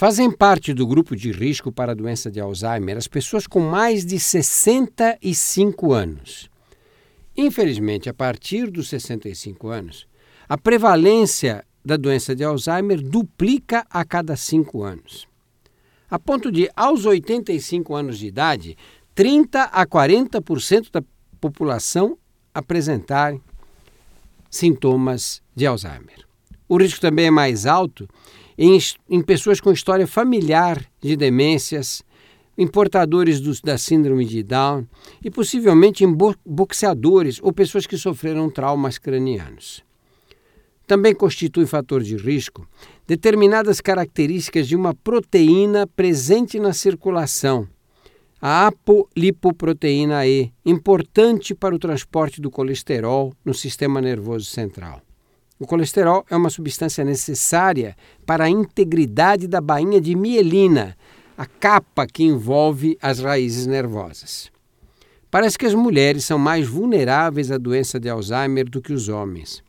Fazem parte do grupo de risco para a doença de Alzheimer as pessoas com mais de 65 anos. Infelizmente, a partir dos 65 anos, a prevalência da doença de Alzheimer duplica a cada cinco anos. A ponto de, aos 85 anos de idade, 30 a 40% da população apresentarem sintomas de Alzheimer. O risco também é mais alto em, em pessoas com história familiar de demências, em portadores do, da síndrome de Down e possivelmente em bo boxeadores ou pessoas que sofreram traumas cranianos. Também constitui fator de risco determinadas características de uma proteína presente na circulação, a apolipoproteína E, importante para o transporte do colesterol no sistema nervoso central. O colesterol é uma substância necessária para a integridade da bainha de mielina, a capa que envolve as raízes nervosas. Parece que as mulheres são mais vulneráveis à doença de Alzheimer do que os homens.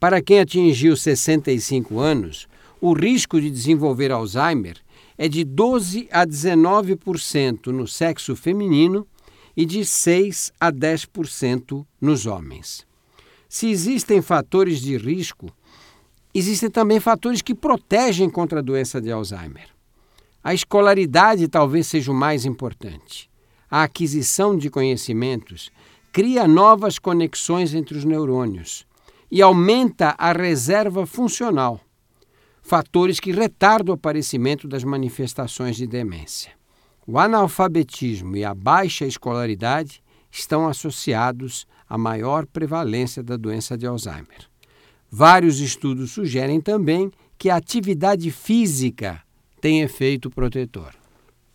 Para quem atingiu 65 anos, o risco de desenvolver Alzheimer é de 12 a 19% no sexo feminino e de 6 a 10% nos homens. Se existem fatores de risco, existem também fatores que protegem contra a doença de Alzheimer. A escolaridade talvez seja o mais importante. A aquisição de conhecimentos cria novas conexões entre os neurônios e aumenta a reserva funcional, fatores que retardam o aparecimento das manifestações de demência. O analfabetismo e a baixa escolaridade estão associados à maior prevalência da doença de Alzheimer. Vários estudos sugerem também que a atividade física tem efeito protetor.